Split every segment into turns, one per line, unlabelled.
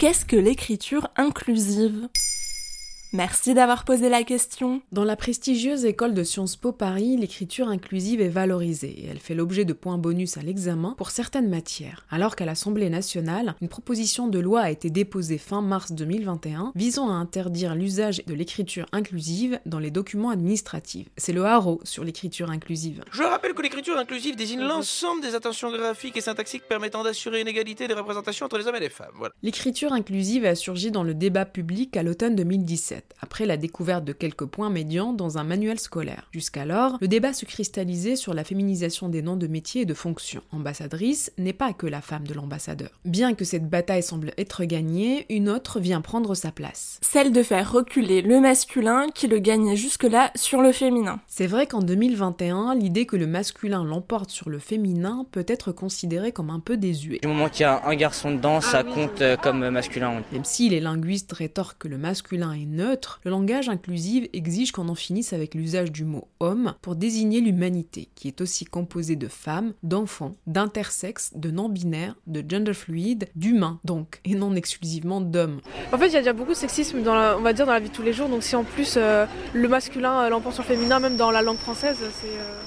Qu'est-ce que l'écriture inclusive? Merci d'avoir posé la question.
Dans la prestigieuse école de Sciences Po Paris, l'écriture inclusive est valorisée et elle fait l'objet de points bonus à l'examen pour certaines matières. Alors qu'à l'Assemblée nationale, une proposition de loi a été déposée fin mars 2021 visant à interdire l'usage de l'écriture inclusive dans les documents administratifs. C'est le haro sur l'écriture inclusive.
Je rappelle que l'écriture inclusive désigne l'ensemble des attentions graphiques et syntaxiques permettant d'assurer une égalité des représentations entre les hommes et les femmes. Voilà.
L'écriture inclusive a surgi dans le débat public à l'automne 2017 après la découverte de quelques points médians dans un manuel scolaire. Jusqu'alors, le débat se cristallisait sur la féminisation des noms de métiers et de fonctions. Ambassadrice n'est pas que la femme de l'ambassadeur. Bien que cette bataille semble être gagnée, une autre vient prendre sa place.
Celle de faire reculer le masculin qui le gagnait jusque-là sur le féminin.
C'est vrai qu'en 2021, l'idée que le masculin l'emporte sur le féminin peut être considérée comme un peu désuet.
Du moment qu'il y a un garçon dedans, ça compte euh, comme masculin.
Même si les linguistes rétorquent que le masculin est neutre, le langage inclusif exige qu'on en finisse avec l'usage du mot homme pour désigner l'humanité, qui est aussi composée de femmes, d'enfants, d'intersexes, de non-binaires, de gender fluide, d'humains donc, et non exclusivement d'hommes.
En fait, il y a déjà beaucoup de sexisme dans la, on va dire dans la vie de tous les jours, donc si en plus euh, le masculin euh, l'emporte sur le féminin, même dans la langue française, c'est... Euh,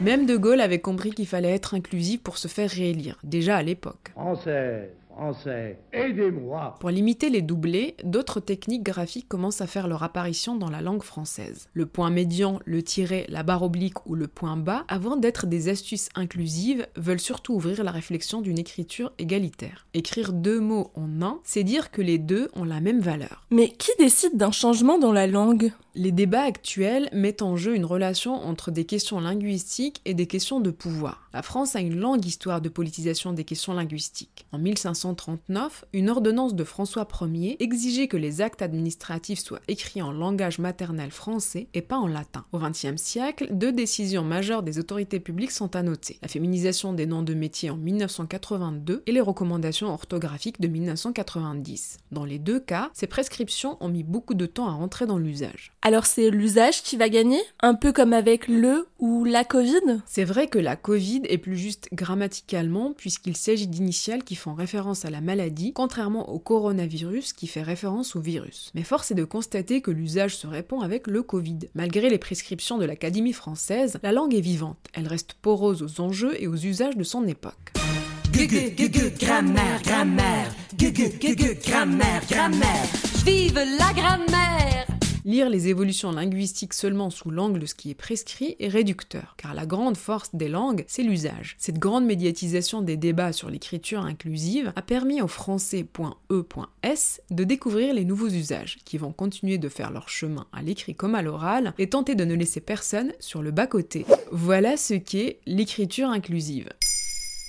même De Gaulle avait compris qu'il fallait être inclusif pour se faire réélire, déjà à l'époque.
Française français, aidez-moi.
Pour limiter les doublés, d'autres techniques graphiques commencent à faire leur apparition dans la langue française. Le point médian, le tiret, la barre oblique ou le point bas, avant d'être des astuces inclusives, veulent surtout ouvrir la réflexion d'une écriture égalitaire. Écrire deux mots en un, c'est dire que les deux ont la même valeur.
Mais qui décide d'un changement dans la langue?
Les débats actuels mettent en jeu une relation entre des questions linguistiques et des questions de pouvoir. La France a une longue histoire de politisation des questions linguistiques. En 1539, une ordonnance de François Ier exigeait que les actes administratifs soient écrits en langage maternel français et pas en latin. Au XXe siècle, deux décisions majeures des autorités publiques sont à noter. La féminisation des noms de métiers en 1982 et les recommandations orthographiques de 1990. Dans les deux cas, ces prescriptions ont mis beaucoup de temps à rentrer dans l'usage.
Alors c'est l'usage qui va gagner Un peu comme avec le ou la Covid?
C'est vrai que la Covid est plus juste grammaticalement puisqu'il s'agit d'initiales qui font référence à la maladie, contrairement au coronavirus qui fait référence au virus. Mais force est de constater que l'usage se répond avec le Covid. Malgré les prescriptions de l'Académie française, la langue est vivante. Elle reste porose aux enjeux et aux usages de son époque. grammaire, grammaire, grammaire, grammaire. Vive la grammaire Lire les évolutions linguistiques seulement sous l'angle de ce qui est prescrit est réducteur, car la grande force des langues, c'est l'usage. Cette grande médiatisation des débats sur l'écriture inclusive a permis au français.e.s de découvrir les nouveaux usages, qui vont continuer de faire leur chemin à l'écrit comme à l'oral, et tenter de ne laisser personne sur le bas-côté. Voilà ce qu'est l'écriture inclusive.